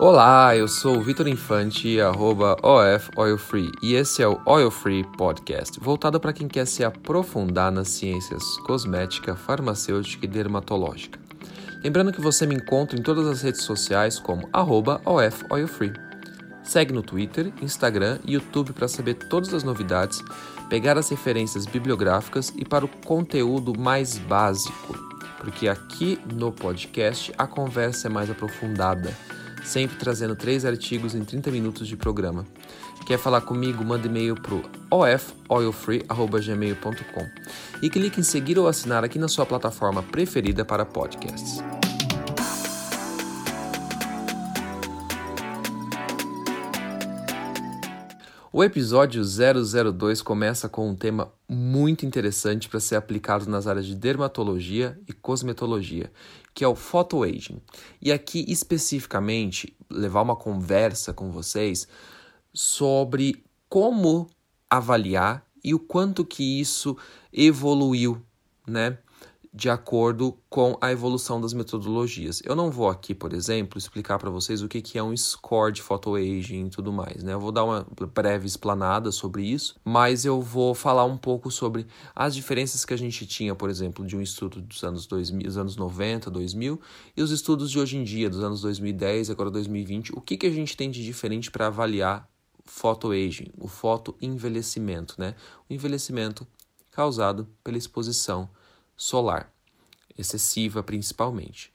Olá, eu sou o Vitor Infante, arroba OF Oil Free, e esse é o Oil Free Podcast, voltado para quem quer se aprofundar nas ciências cosmética, farmacêutica e dermatológica. Lembrando que você me encontra em todas as redes sociais como arroba OF Oil Free. Segue no Twitter, Instagram e YouTube para saber todas as novidades, pegar as referências bibliográficas e para o conteúdo mais básico, porque aqui no podcast a conversa é mais aprofundada sempre trazendo três artigos em 30 minutos de programa. Quer falar comigo? Manda e-mail para ofoilfree.gmail.com e clique em seguir ou assinar aqui na sua plataforma preferida para podcasts. O episódio 002 começa com um tema muito interessante para ser aplicado nas áreas de dermatologia e cosmetologia, que é o photoaging. E aqui especificamente levar uma conversa com vocês sobre como avaliar e o quanto que isso evoluiu, né? De acordo com a evolução das metodologias. Eu não vou aqui, por exemplo, explicar para vocês o que, é um score de photoaging e tudo mais, né? Eu vou dar uma breve explanada sobre isso, mas eu vou falar um pouco sobre as diferenças que a gente tinha, por exemplo, de um estudo dos anos 2000, dos anos 90, 2000 e os estudos de hoje em dia, dos anos 2010, agora 2020. O que, que a gente tem de diferente para avaliar photoaging, o fotoenvelhecimento, né? O envelhecimento causado pela exposição solar, excessiva principalmente.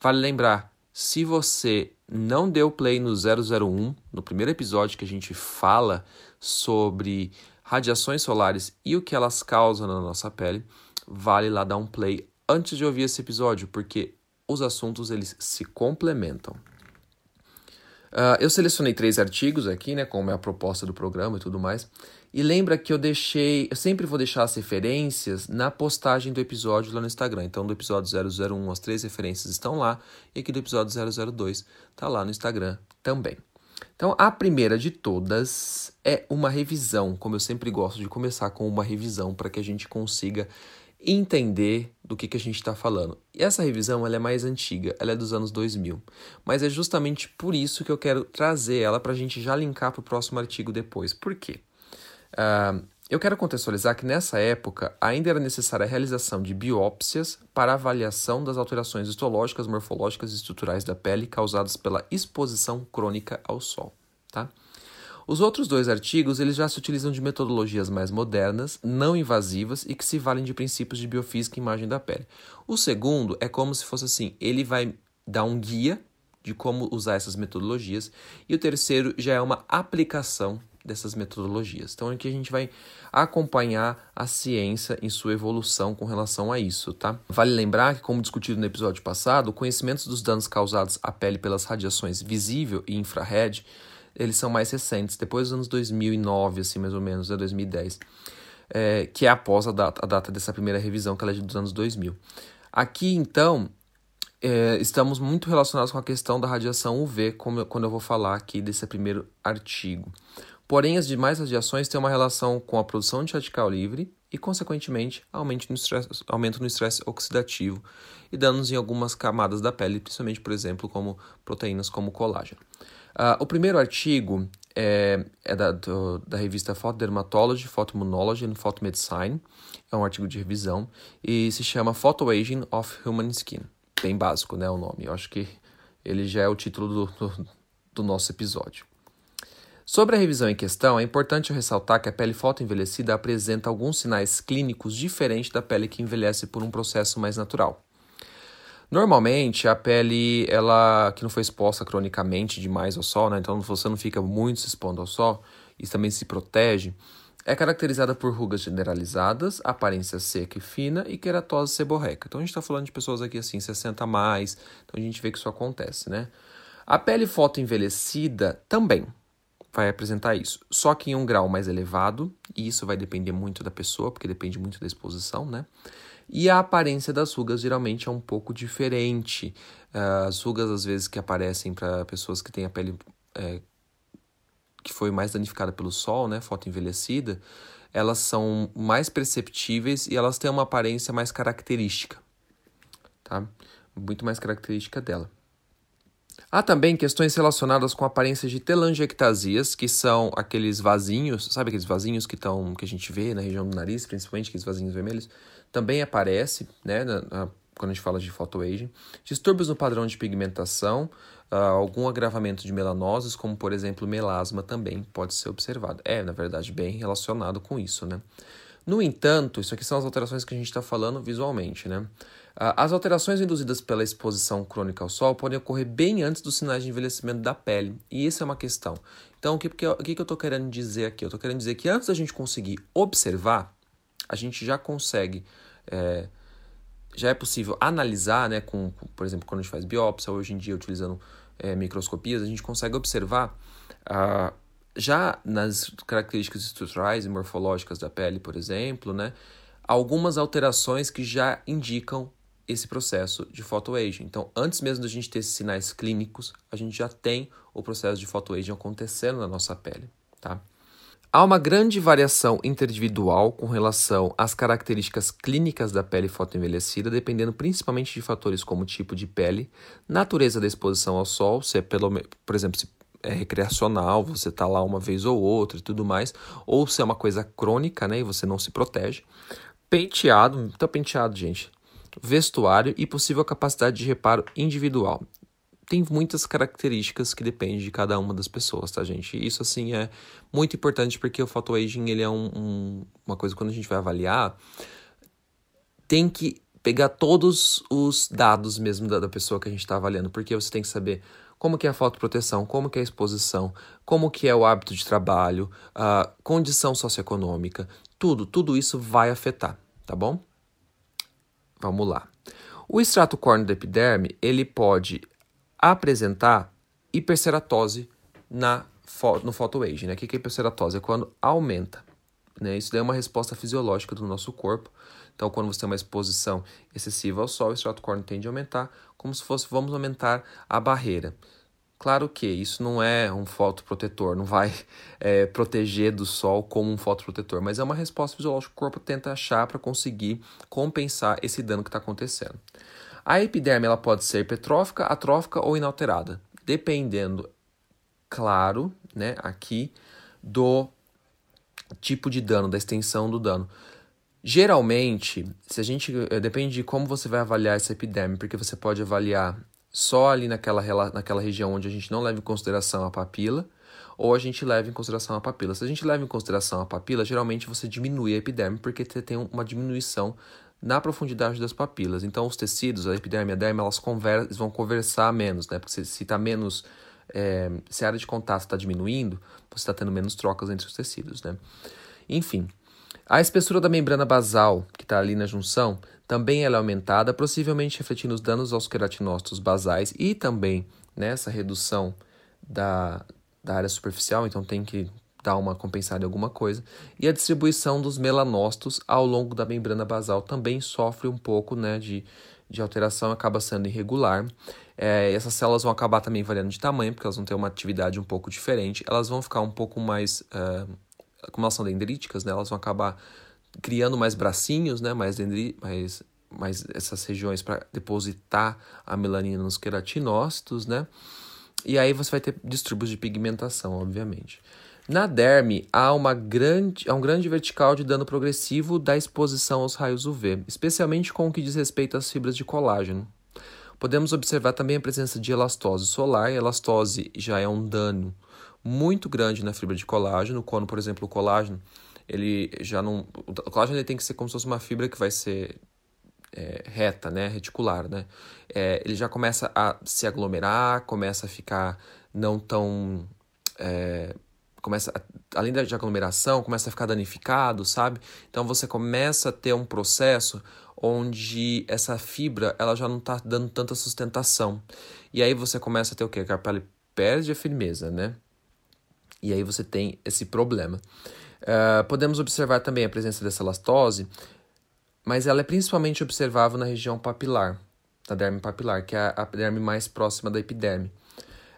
Vale lembrar, se você não deu play no 001, no primeiro episódio que a gente fala sobre radiações solares e o que elas causam na nossa pele, vale lá dar um play antes de ouvir esse episódio, porque os assuntos eles se complementam. Uh, eu selecionei três artigos aqui, né, como é a proposta do programa e tudo mais. E lembra que eu deixei, eu sempre vou deixar as referências na postagem do episódio lá no Instagram. Então, do episódio 001, as três referências estão lá, e aqui do episódio 002 está lá no Instagram também. Então, a primeira de todas é uma revisão, como eu sempre gosto de começar com uma revisão para que a gente consiga entender do que, que a gente está falando. E essa revisão ela é mais antiga, ela é dos anos 2000, mas é justamente por isso que eu quero trazer ela para a gente já linkar para o próximo artigo depois. Por quê? Uh, eu quero contextualizar que nessa época ainda era necessária a realização de biópsias para avaliação das alterações histológicas, morfológicas e estruturais da pele causadas pela exposição crônica ao sol. Tá? Os outros dois artigos eles já se utilizam de metodologias mais modernas, não invasivas e que se valem de princípios de biofísica e imagem da pele. O segundo é como se fosse assim, ele vai dar um guia de como usar essas metodologias e o terceiro já é uma aplicação dessas metodologias. Então aqui a gente vai acompanhar a ciência em sua evolução com relação a isso, tá? Vale lembrar que, como discutido no episódio passado, o conhecimento dos danos causados à pele pelas radiações visível e infrared eles são mais recentes, depois dos anos 2009, assim, mais ou menos, né, 2010, é, que é após a data, a data dessa primeira revisão, que ela é dos anos 2000. Aqui, então, é, estamos muito relacionados com a questão da radiação UV, como quando eu vou falar aqui desse primeiro artigo. Porém, as demais radiações têm uma relação com a produção de radical livre e, consequentemente, aumento no estresse, aumento no estresse oxidativo e danos em algumas camadas da pele, principalmente, por exemplo, como proteínas como colágeno. Uh, o primeiro artigo é, é da, do, da revista Photodermatology, Photoimmunology and Photomedicine. É um artigo de revisão e se chama Photoaging of Human Skin. Bem básico, né, o nome. Eu acho que ele já é o título do, do, do nosso episódio. Sobre a revisão em questão, é importante ressaltar que a pele fotoenvelhecida apresenta alguns sinais clínicos diferentes da pele que envelhece por um processo mais natural. Normalmente, a pele, ela que não foi exposta cronicamente demais ao sol, né? então você não fica muito se expondo ao sol e também se protege, é caracterizada por rugas generalizadas, aparência seca e fina e queratose seborreica. Então a gente está falando de pessoas aqui assim, 60 a mais, então a gente vê que isso acontece, né? A pele fotoenvelhecida também vai apresentar isso, só que em um grau mais elevado, e isso vai depender muito da pessoa, porque depende muito da exposição, né? E a aparência das rugas geralmente é um pouco diferente. Uh, as rugas, às vezes, que aparecem para pessoas que têm a pele é, que foi mais danificada pelo sol, né, fotoenvelhecida, elas são mais perceptíveis e elas têm uma aparência mais característica, tá? Muito mais característica dela. Há também questões relacionadas com aparências de telangiectasias, que são aqueles vasinhos, sabe aqueles vasinhos que, tão, que a gente vê na região do nariz, principalmente aqueles vasinhos vermelhos? Também aparece, né, na, na, quando a gente fala de photoaging. Distúrbios no padrão de pigmentação, uh, algum agravamento de melanoses, como por exemplo melasma, também pode ser observado. É, na verdade, bem relacionado com isso, né? No entanto, isso aqui são as alterações que a gente está falando visualmente, né? As alterações induzidas pela exposição crônica ao sol podem ocorrer bem antes dos sinais de envelhecimento da pele, e isso é uma questão. Então, o que, o que eu estou querendo dizer aqui? Eu estou querendo dizer que antes da gente conseguir observar, a gente já consegue, é, já é possível analisar, né, com, por exemplo, quando a gente faz biópsia, hoje em dia utilizando é, microscopias, a gente consegue observar ah, já nas características estruturais e morfológicas da pele, por exemplo, né, algumas alterações que já indicam esse processo de photoaging. Então, antes mesmo da gente ter esses sinais clínicos, a gente já tem o processo de photoaging acontecendo na nossa pele, tá? Há uma grande variação interindividual com relação às características clínicas da pele fotoenvelhecida, dependendo principalmente de fatores como tipo de pele, natureza da exposição ao sol, se é pelo, por exemplo, se é recreacional, você está lá uma vez ou outra e tudo mais, ou se é uma coisa crônica, né, e você não se protege. Penteado, tá penteado, gente vestuário e possível capacidade de reparo individual. Tem muitas características que dependem de cada uma das pessoas, tá, gente? Isso, assim, é muito importante porque o photoaging, ele é um, um, uma coisa, quando a gente vai avaliar, tem que pegar todos os dados mesmo da, da pessoa que a gente está avaliando, porque você tem que saber como que é a fotoproteção, como que é a exposição, como que é o hábito de trabalho, a condição socioeconômica, tudo, tudo isso vai afetar, tá bom? Vamos lá. O extrato córneo da epiderme, ele pode apresentar hiperceratose na, no photoaging. Né? O que é hiperceratose? É quando aumenta. Né? Isso daí é uma resposta fisiológica do nosso corpo. Então, quando você tem uma exposição excessiva ao sol, o extrato córneo tende a aumentar, como se fosse, vamos aumentar a barreira. Claro que isso não é um fotoprotetor, não vai é, proteger do sol como um fotoprotetor, mas é uma resposta fisiológica que o corpo tenta achar para conseguir compensar esse dano que está acontecendo. A epiderme ela pode ser petrófica, atrófica ou inalterada, dependendo, claro, né, aqui do tipo de dano, da extensão do dano. Geralmente, se a gente eh, depende de como você vai avaliar essa epiderme, porque você pode avaliar só ali naquela, naquela região onde a gente não leva em consideração a papila, ou a gente leva em consideração a papila. Se a gente leva em consideração a papila, geralmente você diminui a epiderme, porque você tem uma diminuição na profundidade das papilas. Então, os tecidos, a epiderme e a derme, elas conver vão conversar menos, né? Porque se está menos. É, se a área de contato está diminuindo, você está tendo menos trocas entre os tecidos, né? Enfim, a espessura da membrana basal, que está ali na junção, também ela é aumentada, possivelmente refletindo os danos aos queratinócitos basais e também nessa né, redução da, da área superficial, então tem que dar uma compensada em alguma coisa. E a distribuição dos melanócitos ao longo da membrana basal também sofre um pouco né, de, de alteração, acaba sendo irregular. É, essas células vão acabar também variando de tamanho, porque elas vão ter uma atividade um pouco diferente. Elas vão ficar um pouco mais. Uh, como elas são dendríticas, né, elas vão acabar criando mais bracinhos, né, mais, dendri, mais, mais essas regiões para depositar a melanina nos queratinócitos, né? E aí você vai ter distúrbios de pigmentação, obviamente. Na derme, há, uma grande, há um grande vertical de dano progressivo da exposição aos raios UV, especialmente com o que diz respeito às fibras de colágeno. Podemos observar também a presença de elastose solar. A elastose já é um dano muito grande na fibra de colágeno, quando, por exemplo, o colágeno ele já não. O colágeno ele tem que ser como se fosse uma fibra que vai ser é, reta, né, reticular, né? É, ele já começa a se aglomerar, começa a ficar não tão. É, começa além da aglomeração, começa a ficar danificado, sabe? Então você começa a ter um processo onde essa fibra ela já não está dando tanta sustentação. E aí você começa a ter o quê? Que a pele perde a firmeza, né? E aí você tem esse problema. Uh, podemos observar também a presença dessa elastose, mas ela é principalmente observável na região papilar, da derme papilar, que é a derme mais próxima da epiderme.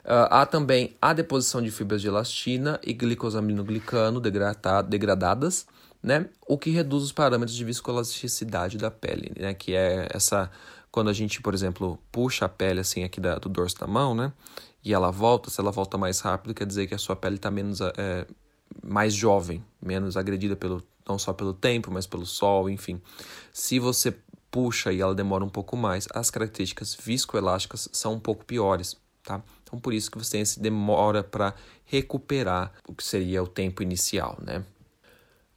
Uh, há também a deposição de fibras de elastina e glicosaminoglicano degradadas, né? o que reduz os parâmetros de viscoelasticidade da pele, né? que é essa quando a gente, por exemplo, puxa a pele assim aqui da, do dorso da mão, né? E ela volta, se ela volta mais rápido, quer dizer que a sua pele está menos é, mais jovem, menos agredida pelo não só pelo tempo, mas pelo sol, enfim. Se você puxa e ela demora um pouco mais, as características viscoelásticas são um pouco piores, tá? Então por isso que você tem esse demora para recuperar o que seria o tempo inicial, né?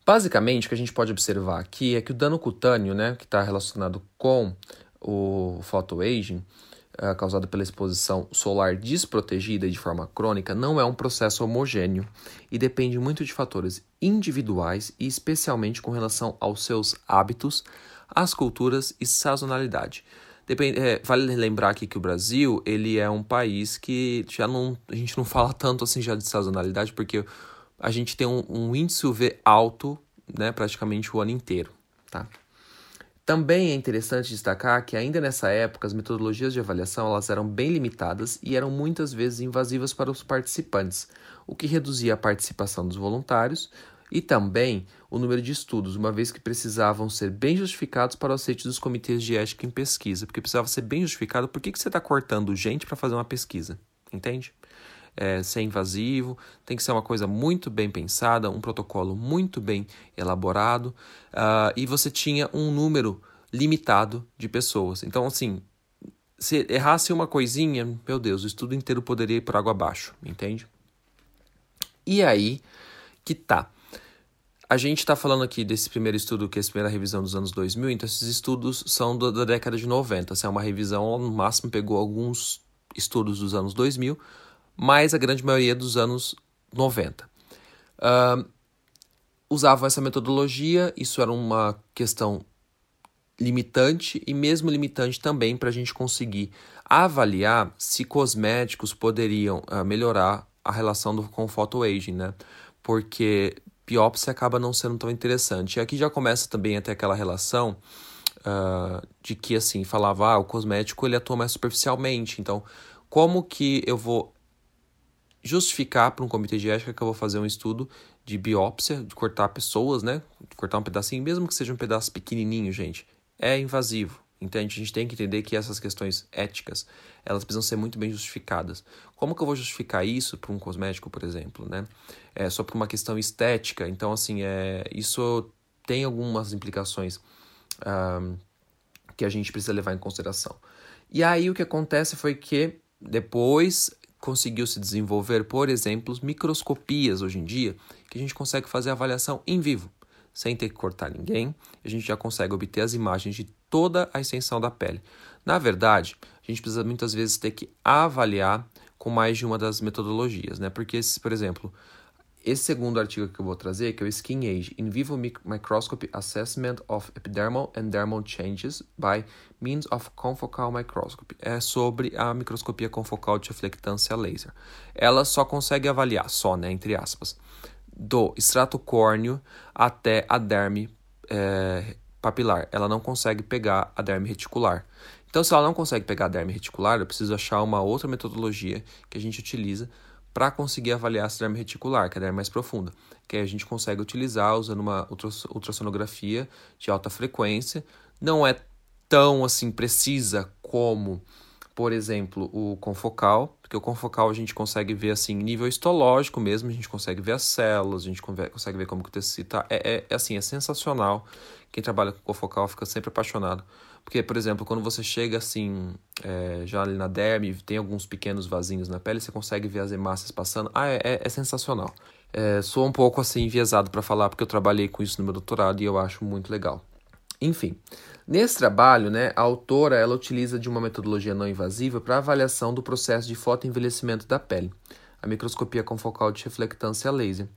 Basicamente, o que a gente pode observar aqui é que o dano cutâneo, né, que está relacionado com o photoaging, uh, causado pela exposição solar desprotegida de forma crônica, não é um processo homogêneo e depende muito de fatores individuais e especialmente com relação aos seus hábitos, às culturas e sazonalidade. Depende, é, vale lembrar aqui que o Brasil ele é um país que já não a gente não fala tanto assim já de sazonalidade porque a gente tem um, um índice UV alto, né, praticamente o ano inteiro, tá? Também é interessante destacar que ainda nessa época as metodologias de avaliação elas eram bem limitadas e eram muitas vezes invasivas para os participantes, o que reduzia a participação dos voluntários e também o número de estudos, uma vez que precisavam ser bem justificados para o aceite dos comitês de ética em pesquisa, porque precisava ser bem justificado por que, que você está cortando gente para fazer uma pesquisa, entende? é, ser invasivo, tem que ser uma coisa muito bem pensada, um protocolo muito bem elaborado, uh, e você tinha um número limitado de pessoas. Então, assim, se errasse uma coisinha, meu Deus, o estudo inteiro poderia ir por água abaixo, entende? E aí que tá. A gente está falando aqui desse primeiro estudo, que é a primeira revisão dos anos 2000, então esses estudos são da, da década de 90. Essa é uma revisão, no máximo pegou alguns estudos dos anos 2000, mas a grande maioria dos anos 90. Uh, usavam essa metodologia, isso era uma questão limitante e mesmo limitante também para a gente conseguir avaliar se cosméticos poderiam uh, melhorar a relação do, com o photoaging, né? Porque biópsia acaba não sendo tão interessante. E aqui já começa também até aquela relação uh, de que, assim, falava, ah, o cosmético ele atua mais superficialmente, então como que eu vou justificar para um comitê de ética que eu vou fazer um estudo de biópsia, de cortar pessoas, né? De cortar um pedacinho, mesmo que seja um pedaço pequenininho, gente. É invasivo. Entende? A gente tem que entender que essas questões éticas, elas precisam ser muito bem justificadas. Como que eu vou justificar isso para um cosmético, por exemplo, né? É só por uma questão estética. Então, assim, é, isso tem algumas implicações um, que a gente precisa levar em consideração. E aí o que acontece foi que depois conseguiu se desenvolver, por exemplo, microscopias hoje em dia, que a gente consegue fazer avaliação em vivo, sem ter que cortar ninguém, a gente já consegue obter as imagens de toda a extensão da pele. Na verdade, a gente precisa muitas vezes ter que avaliar com mais de uma das metodologias, né? Porque, por exemplo, esse segundo artigo que eu vou trazer, que é o Skin Age In Vivo Microscopy Assessment of Epidermal and Dermal Changes by Means of Confocal Microscopy, é sobre a microscopia confocal de reflectância laser. Ela só consegue avaliar, só, né, entre aspas, do extrato córneo até a derme é, papilar. Ela não consegue pegar a derme reticular. Então, se ela não consegue pegar a derme reticular, eu preciso achar uma outra metodologia que a gente utiliza para conseguir avaliar a derme reticular, que é a derme mais profunda, que a gente consegue utilizar usando uma ultrassonografia de alta frequência. Não é tão assim precisa como, por exemplo, o confocal, porque o confocal a gente consegue ver assim nível histológico mesmo, a gente consegue ver as células, a gente consegue ver como que o tecido está. É, é, é assim, é sensacional. Quem trabalha com confocal fica sempre apaixonado porque, por exemplo, quando você chega assim, é, já ali na derme, tem alguns pequenos vasinhos na pele, você consegue ver as hemácias passando. Ah, é, é, é sensacional. É, sou um pouco assim enviesado para falar, porque eu trabalhei com isso no meu doutorado e eu acho muito legal. Enfim, nesse trabalho, né, a autora ela utiliza de uma metodologia não invasiva para avaliação do processo de fotoenvelhecimento da pele, a microscopia confocal de reflectância laser.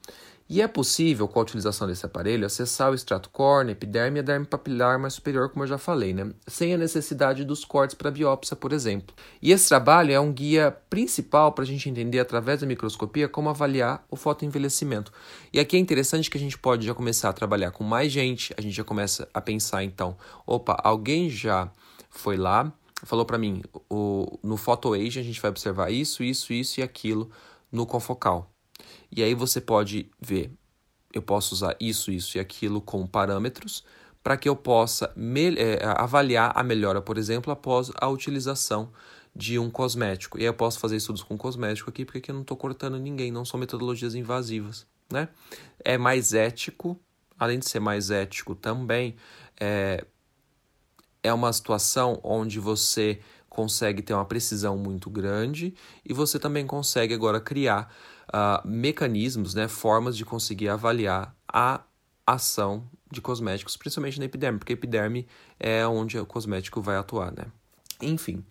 E é possível, com a utilização desse aparelho, acessar o extrato córneo, epiderme e a derme papilar mais superior, como eu já falei, né? sem a necessidade dos cortes para biópsia, por exemplo. E esse trabalho é um guia principal para a gente entender, através da microscopia, como avaliar o fotoenvelhecimento. E aqui é interessante que a gente pode já começar a trabalhar com mais gente, a gente já começa a pensar, então, opa, alguém já foi lá, falou para mim, o, no PhotoAge a gente vai observar isso, isso, isso e aquilo no confocal. E aí você pode ver, eu posso usar isso, isso e aquilo como parâmetros para que eu possa é, avaliar a melhora, por exemplo, após a utilização de um cosmético. E aí eu posso fazer estudos com cosmético aqui, porque aqui eu não estou cortando ninguém, não são metodologias invasivas. Né? É mais ético, além de ser mais ético também, é, é uma situação onde você consegue ter uma precisão muito grande e você também consegue agora criar uh, mecanismos, né, formas de conseguir avaliar a ação de cosméticos, principalmente na epiderme, porque a epiderme é onde o cosmético vai atuar, né? Enfim,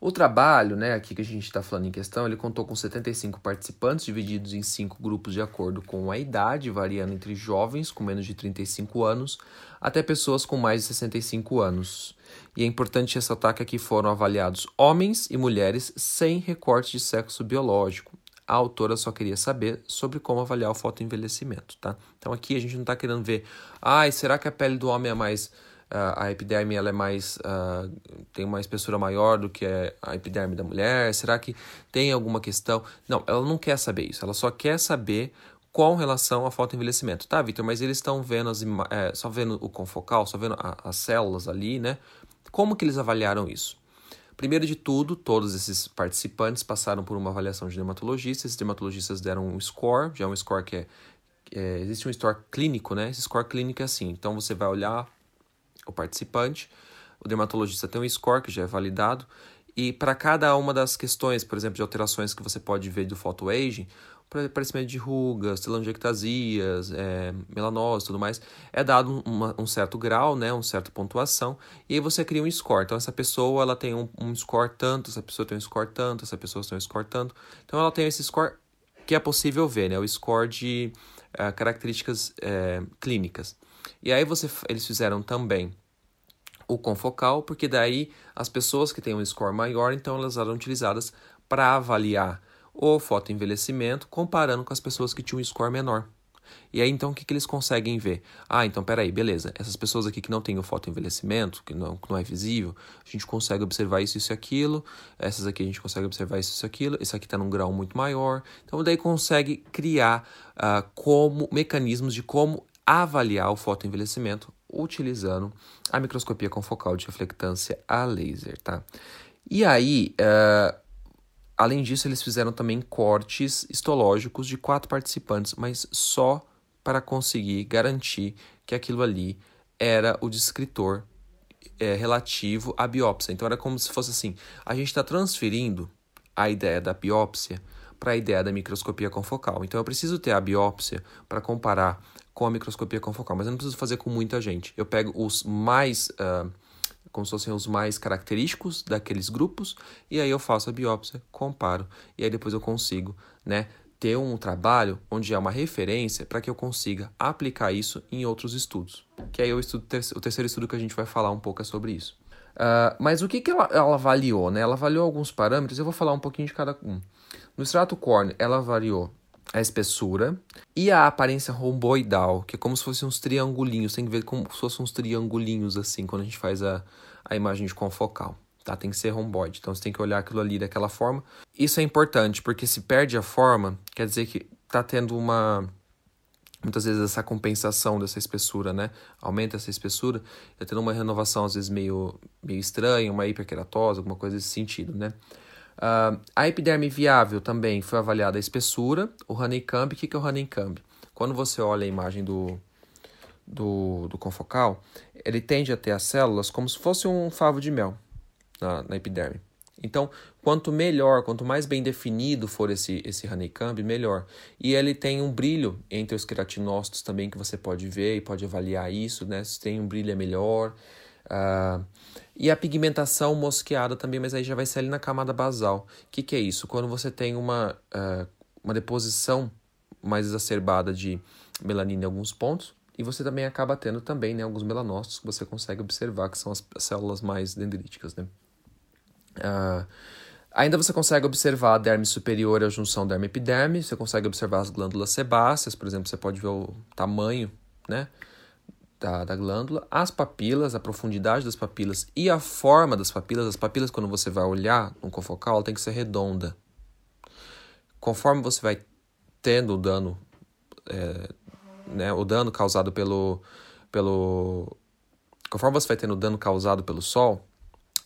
o trabalho, né, aqui que a gente está falando em questão, ele contou com 75 participantes, divididos em cinco grupos de acordo com a idade, variando entre jovens com menos de 35 anos até pessoas com mais de 65 anos. E é importante ressaltar que aqui foram avaliados homens e mulheres sem recorte de sexo biológico. A autora só queria saber sobre como avaliar o fotoenvelhecimento, tá? Então aqui a gente não está querendo ver, ai, será que a pele do homem é mais Uh, a epiderme ela é mais uh, tem uma espessura maior do que a epiderme da mulher? Será que tem alguma questão? Não, ela não quer saber isso. Ela só quer saber com relação ao fotoenvelhecimento. Tá, Vitor, mas eles estão vendo as é, só vendo o confocal, só vendo a, as células ali, né? Como que eles avaliaram isso? Primeiro de tudo, todos esses participantes passaram por uma avaliação de dermatologista. Esses dermatologistas deram um score, já é um score que é, é existe um score clínico, né? Esse score clínico é assim. Então você vai olhar o participante. O dermatologista tem um score que já é validado. E para cada uma das questões, por exemplo, de alterações que você pode ver do photoaging, aparecimento de rugas, telangiectasias, é, melanose tudo mais, é dado uma, um certo grau, né, uma certa pontuação, e aí você cria um score. Então, essa pessoa ela tem um, um score tanto, essa pessoa tem um score tanto, essa pessoa tem um score tanto. Então, ela tem esse score que é possível ver, né, o score de uh, características uh, clínicas. E aí você, eles fizeram também o confocal, porque daí as pessoas que têm um score maior, então elas eram utilizadas para avaliar o fotoenvelhecimento comparando com as pessoas que tinham um score menor. E aí, então, o que, que eles conseguem ver? Ah, então, peraí, beleza. Essas pessoas aqui que não têm o fotoenvelhecimento, que não, que não é visível, a gente consegue observar isso, isso e aquilo. Essas aqui a gente consegue observar isso, isso e aquilo. Esse aqui está num grau muito maior. Então, daí consegue criar uh, como mecanismos de como avaliar o fotoenvelhecimento utilizando a microscopia confocal de reflectância a laser, tá? E aí, uh, além disso, eles fizeram também cortes histológicos de quatro participantes, mas só para conseguir garantir que aquilo ali era o descritor é, relativo à biópsia. Então era como se fosse assim: a gente está transferindo a ideia da biópsia para a ideia da microscopia confocal. Então eu preciso ter a biópsia para comparar com a microscopia confocal, mas eu não preciso fazer com muita gente. Eu pego os mais, uh, como se fossem os mais característicos daqueles grupos, e aí eu faço a biópsia, comparo, e aí depois eu consigo, né, ter um trabalho onde é uma referência para que eu consiga aplicar isso em outros estudos. Que aí é o, estudo, o terceiro estudo que a gente vai falar um pouco é sobre isso. Uh, mas o que, que ela, ela avaliou? Né? Ela avaliou alguns parâmetros, eu vou falar um pouquinho de cada um. No extrato córneo, ela avaliou a espessura e a aparência romboidal, que é como se fossem uns triangulinhos, tem que ver como se fossem uns triangulinhos assim, quando a gente faz a, a imagem de confocal. Tá? Tem que ser romboide, então você tem que olhar aquilo ali daquela forma. Isso é importante, porque se perde a forma, quer dizer que tá tendo uma muitas vezes essa compensação dessa espessura, né? Aumenta essa espessura, tá tendo uma renovação às vezes meio, meio estranha, uma hiperkeratosa, alguma coisa desse sentido, né? Uh, a epiderme viável também foi avaliada a espessura, o honeycomb. O que, que é o honeycomb? Quando você olha a imagem do, do, do confocal, ele tende a ter as células como se fosse um favo de mel na, na epiderme. Então, quanto melhor, quanto mais bem definido for esse, esse honeycomb, melhor. E ele tem um brilho entre os queratinócitos também que você pode ver e pode avaliar isso, né? Se tem um brilho é melhor. Uh, e a pigmentação mosqueada também, mas aí já vai ser ali na camada basal. O que, que é isso? Quando você tem uma, uh, uma deposição mais exacerbada de melanina em alguns pontos, e você também acaba tendo também né, alguns melanócitos que você consegue observar, que são as células mais dendríticas. Né? Uh, ainda você consegue observar a derme superior e a junção derme-epiderme, você consegue observar as glândulas sebáceas, por exemplo, você pode ver o tamanho, né? Da, da glândula, as papilas, a profundidade das papilas e a forma das papilas. As papilas, quando você vai olhar no confocal, tem que ser redonda. Conforme você vai tendo o dano, é, né, o dano causado pelo, pelo conforme você vai tendo dano causado pelo sol,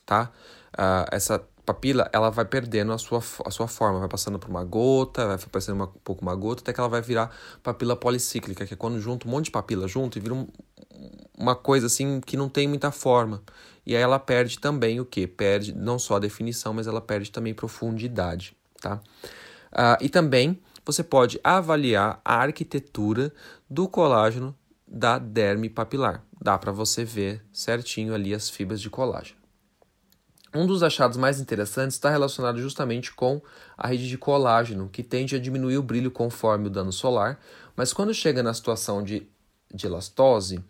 tá? Uh, essa papila ela vai perdendo a sua, a sua forma, vai passando por uma gota, vai parecendo uma, um pouco uma gota, até que ela vai virar papila policíclica, que é quando junta um monte de papila junto e vira um, uma coisa assim que não tem muita forma. E aí ela perde também o que? Perde não só a definição, mas ela perde também profundidade, tá? Uh, e também você pode avaliar a arquitetura do colágeno da derme papilar. Dá para você ver certinho ali as fibras de colágeno. Um dos achados mais interessantes está relacionado justamente com a rede de colágeno, que tende a diminuir o brilho conforme o dano solar, mas quando chega na situação de, de elastose,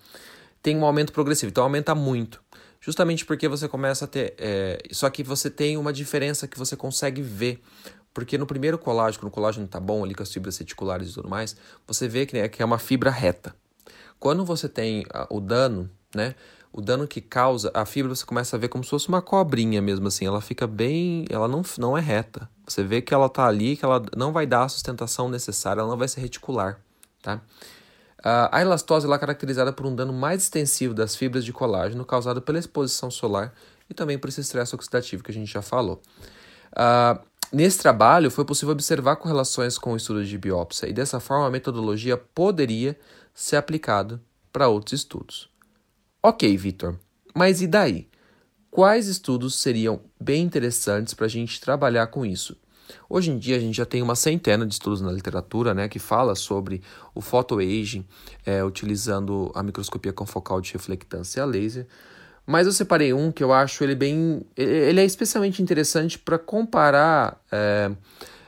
tem um aumento progressivo, então aumenta muito. Justamente porque você começa a ter. É, só que você tem uma diferença que você consegue ver. Porque no primeiro colágeno, quando o colágeno está bom ali com as fibras reticulares e tudo mais, você vê que, né, que é uma fibra reta. Quando você tem o dano, né? O dano que causa, a fibra você começa a ver como se fosse uma cobrinha mesmo assim. Ela fica bem. Ela não, não é reta. Você vê que ela está ali, que ela não vai dar a sustentação necessária, ela não vai ser reticular. Tá? A elastose é caracterizada por um dano mais extensivo das fibras de colágeno causado pela exposição solar e também por esse estresse oxidativo que a gente já falou. Uh, nesse trabalho, foi possível observar correlações com o estudo de biópsia e dessa forma a metodologia poderia ser aplicada para outros estudos. Ok, Vitor, mas e daí? Quais estudos seriam bem interessantes para a gente trabalhar com isso? Hoje em dia a gente já tem uma centena de estudos na literatura né, que fala sobre o photoaging é, utilizando a microscopia confocal de reflectância a laser. Mas eu separei um que eu acho ele bem. Ele é especialmente interessante para comparar é,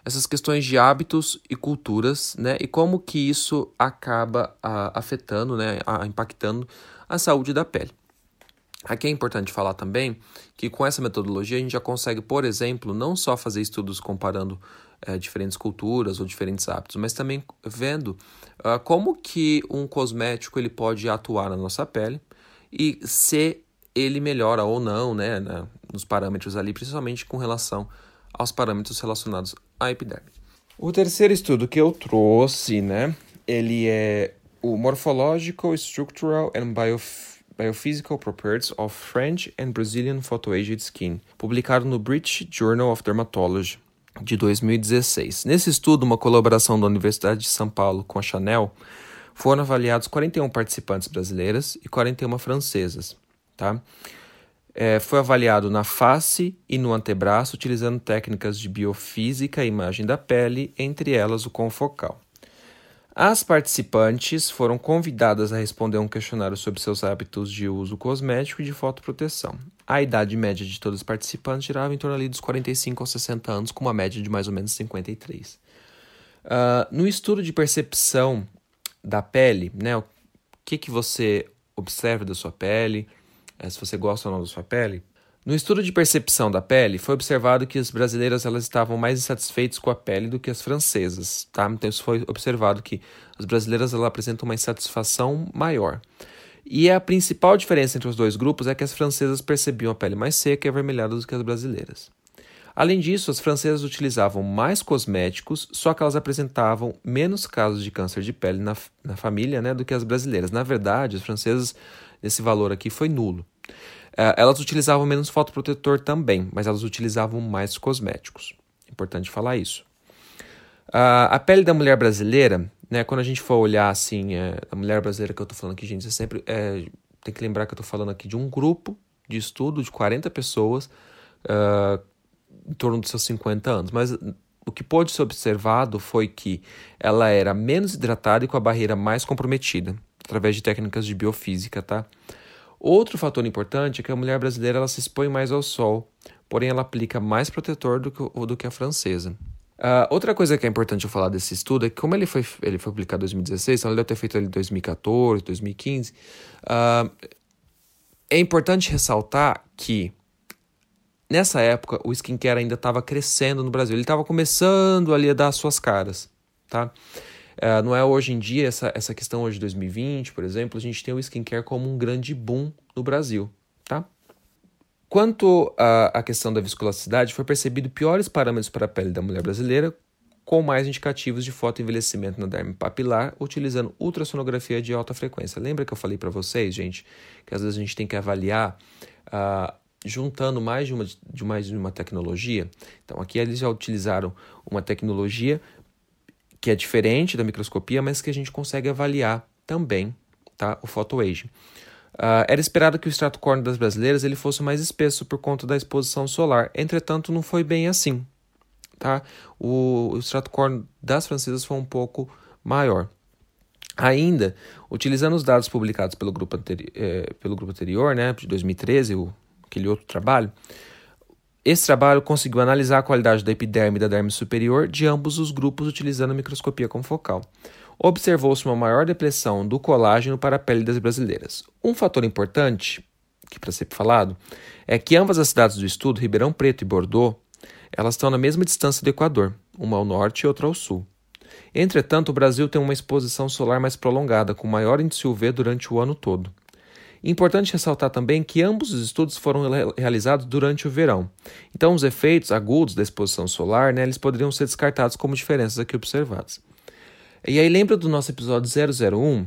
essas questões de hábitos e culturas, né? E como que isso acaba a, afetando, né? A, impactando a saúde da pele. Aqui é importante falar também que com essa metodologia a gente já consegue, por exemplo, não só fazer estudos comparando é, diferentes culturas ou diferentes hábitos, mas também vendo uh, como que um cosmético ele pode atuar na nossa pele e se ele melhora ou não, né, nos parâmetros ali, principalmente com relação aos parâmetros relacionados à epiderme. O terceiro estudo que eu trouxe, né, ele é o Morphological, Structural and Biophysical Biophysical Properties of French and Brazilian Photoaged Skin, publicado no British Journal of Dermatology de 2016. Nesse estudo, uma colaboração da Universidade de São Paulo com a Chanel, foram avaliados 41 participantes brasileiras e 41 francesas. Tá? É, foi avaliado na face e no antebraço, utilizando técnicas de biofísica e imagem da pele, entre elas o confocal. As participantes foram convidadas a responder um questionário sobre seus hábitos de uso cosmético e de fotoproteção. A idade média de todos os participantes girava em torno dos 45 aos 60 anos, com uma média de mais ou menos 53. Uh, ah, no estudo de percepção da pele, né, o que, que você observa da sua pele, é, se você gosta ou não da sua pele, no estudo de percepção da pele, foi observado que as brasileiras elas estavam mais insatisfeitas com a pele do que as francesas, tá? Então isso foi observado que as brasileiras elas apresentam uma insatisfação maior. E a principal diferença entre os dois grupos é que as francesas percebiam a pele mais seca e avermelhada do que as brasileiras. Além disso, as francesas utilizavam mais cosméticos, só que elas apresentavam menos casos de câncer de pele na, na família né, do que as brasileiras. Na verdade, as francesas, esse valor aqui foi nulo. É, elas utilizavam menos fotoprotetor também, mas elas utilizavam mais cosméticos. Importante falar isso. Uh, a pele da mulher brasileira, né, quando a gente for olhar assim, é, a mulher brasileira que eu estou falando aqui, gente, você sempre é, tem que lembrar que eu estou falando aqui de um grupo de estudo de 40 pessoas uh, em torno dos seus 50 anos. Mas o que pôde ser observado foi que ela era menos hidratada e com a barreira mais comprometida, através de técnicas de biofísica, tá? Outro fator importante é que a mulher brasileira ela se expõe mais ao sol, porém ela aplica mais protetor do que, do que a francesa. Uh, outra coisa que é importante eu falar desse estudo é que, como ele foi, ele foi publicado em 2016, então ele deve ter feito ele em 2014, 2015, uh, é importante ressaltar que nessa época o skincare ainda estava crescendo no Brasil, ele estava começando ali a dar as suas caras, tá? Uh, não é hoje em dia, essa, essa questão hoje de 2020, por exemplo, a gente tem o skincare como um grande boom no Brasil, tá? Quanto à, questão da viscoelasticidade, foi percebido piores parâmetros para a pele da mulher brasileira com mais indicativos de fotoenvelhecimento na derme papilar, utilizando ultrassonografia de alta frequência. Lembra que eu falei para vocês, gente, que às vezes a gente tem que avaliar uh, juntando mais de uma, de mais de uma tecnologia? Então, aqui eles já utilizaram uma tecnologia que é diferente da microscopia, mas que a gente consegue avaliar também tá? o photoaging. Uh, era esperado que o extrato córneo das brasileiras ele fosse mais espesso por conta da exposição solar, entretanto não foi bem assim tá? O, o extrato córneo das francesas foi um pouco maior. Ainda, utilizando os dados publicados pelo grupo, anteri eh, pelo grupo anterior, né, de 2013, o, aquele outro trabalho, esse trabalho conseguiu analisar a qualidade da epiderme e da derme superior de ambos os grupos utilizando microscopia confocal. Observou-se uma maior depressão do colágeno para a pele das brasileiras. Um fator importante, que para ser falado, é que ambas as cidades do estudo, Ribeirão Preto e Bordeaux, elas estão na mesma distância do Equador, uma ao norte e outra ao sul. Entretanto, o Brasil tem uma exposição solar mais prolongada, com maior índice UV durante o ano todo. Importante ressaltar também que ambos os estudos foram realizados durante o verão. Então, os efeitos agudos da exposição solar, né, eles poderiam ser descartados como diferenças aqui observadas. E aí, lembra do nosso episódio 001?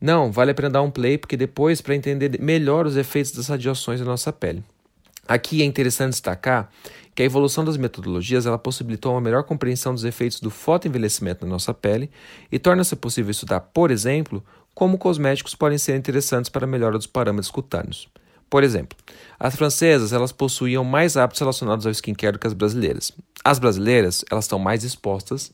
Não, vale a pena dar um play, porque depois, para entender melhor os efeitos das radiações na nossa pele. Aqui é interessante destacar que a evolução das metodologias ela possibilitou uma melhor compreensão dos efeitos do fotoenvelhecimento na nossa pele e torna-se possível estudar, por exemplo, como cosméticos podem ser interessantes para a melhora dos parâmetros cutâneos. Por exemplo, as francesas elas possuíam mais hábitos relacionados ao skincare do que as brasileiras. As brasileiras elas estão mais expostas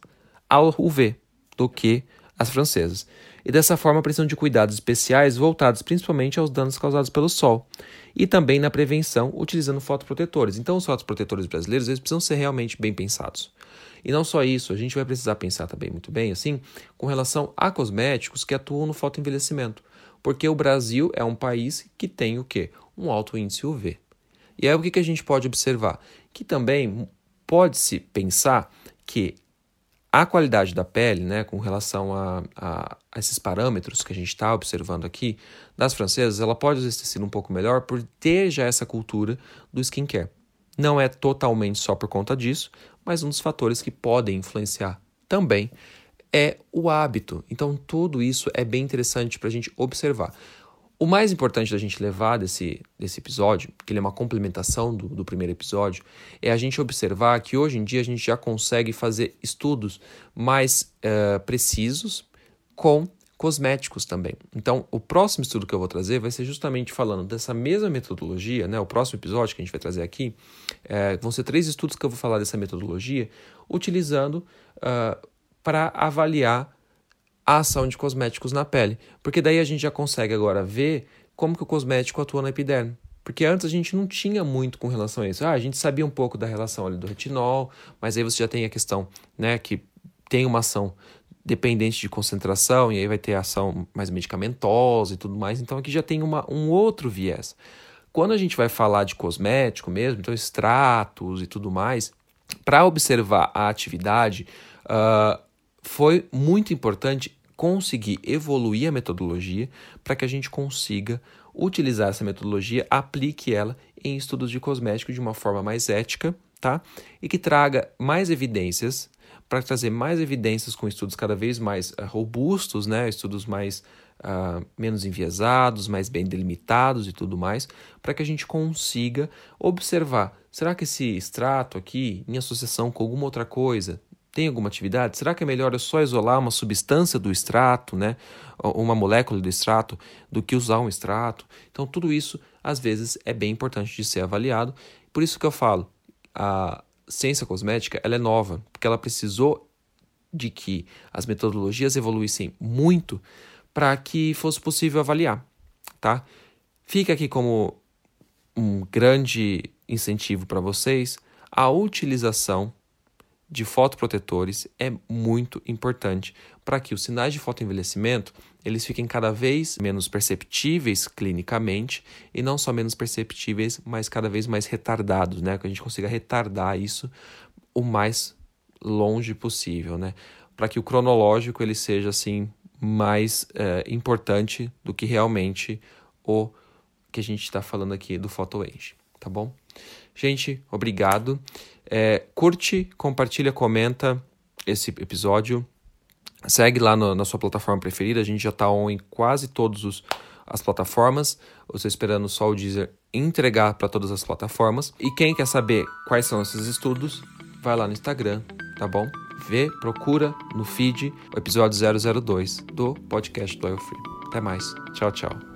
ao UV do que as francesas e dessa forma precisam de cuidados especiais voltados principalmente aos danos causados pelo sol e também na prevenção utilizando fotoprotetores. Então os fotoprotetores brasileiros eles precisam ser realmente bem pensados. E não só isso, a gente vai precisar pensar também muito bem assim com relação a cosméticos que atuam no fotoenvelhecimento, porque o Brasil é um país que tem o quê? Um alto índice UV. E aí o que, que a gente pode observar? Que também pode-se pensar que a qualidade da pele, né, com relação a, a, a esses parâmetros que a gente está observando aqui, das francesas, ela pode ter sido um pouco melhor por ter já essa cultura do skincare. Não é totalmente só por conta disso, mas um dos fatores que podem influenciar também é o hábito. Então, tudo isso é bem interessante para a gente observar. O mais importante da gente levar desse, desse episódio, que ele é uma complementação do, do primeiro episódio, é a gente observar que hoje em dia a gente já consegue fazer estudos mais uh, precisos com cosméticos também. Então, o próximo estudo que eu vou trazer vai ser justamente falando dessa mesma metodologia, né? O próximo episódio que a gente vai trazer aqui é, vão ser três estudos que eu vou falar dessa metodologia, utilizando uh, para avaliar a ação de cosméticos na pele. Porque daí a gente já consegue agora ver como que o cosmético atua na epiderme. Porque antes a gente não tinha muito com relação a isso. Ah, a gente sabia um pouco da relação ali do retinol, mas aí você já tem a questão, né, que tem uma ação dependente de concentração, e aí vai ter ação mais medicamentosa e tudo mais. Então aqui já tem uma, um outro viés. Quando a gente vai falar de cosmético mesmo, então extratos e tudo mais, para observar a atividade, uh, foi muito importante conseguir evoluir a metodologia para que a gente consiga utilizar essa metodologia, aplique ela em estudos de cosmético de uma forma mais ética, tá? E que traga mais evidências, para trazer mais evidências com estudos cada vez mais uh, robustos, né? Estudos mais uh, menos enviesados, mais bem delimitados e tudo mais, para que a gente consiga observar, será que esse extrato aqui, em associação com alguma outra coisa, tem alguma atividade? Será que é melhor eu só isolar uma substância do extrato, né, uma molécula do extrato, do que usar um extrato? Então, tudo isso, às vezes, é bem importante de ser avaliado. Por isso que eu falo, a ciência cosmética ela é nova, porque ela precisou de que as metodologias evoluíssem muito para que fosse possível avaliar, tá? Fica aqui como um grande incentivo para vocês a utilização de fotoprotetores é muito importante para que os sinais de fotoenvelhecimento eles fiquem cada vez menos perceptíveis clinicamente e não só menos perceptíveis, mas cada vez mais retardados, né? Que a gente consiga retardar isso o mais longe possível, né? Para que o cronológico ele seja assim mais é, importante do que realmente o que a gente está falando aqui do PhotoAge, tá bom? Gente, obrigado. É, curte, compartilha, comenta, esse episódio. Segue lá no, na sua plataforma preferida, a gente já está em quase todas as plataformas. Eu estou esperando só o Deezer entregar para todas as plataformas. E quem quer saber quais são esses estudos, vai lá no Instagram, tá bom? Vê, procura no feed o episódio 002 do podcast do Oil Free. Até mais. Tchau, tchau.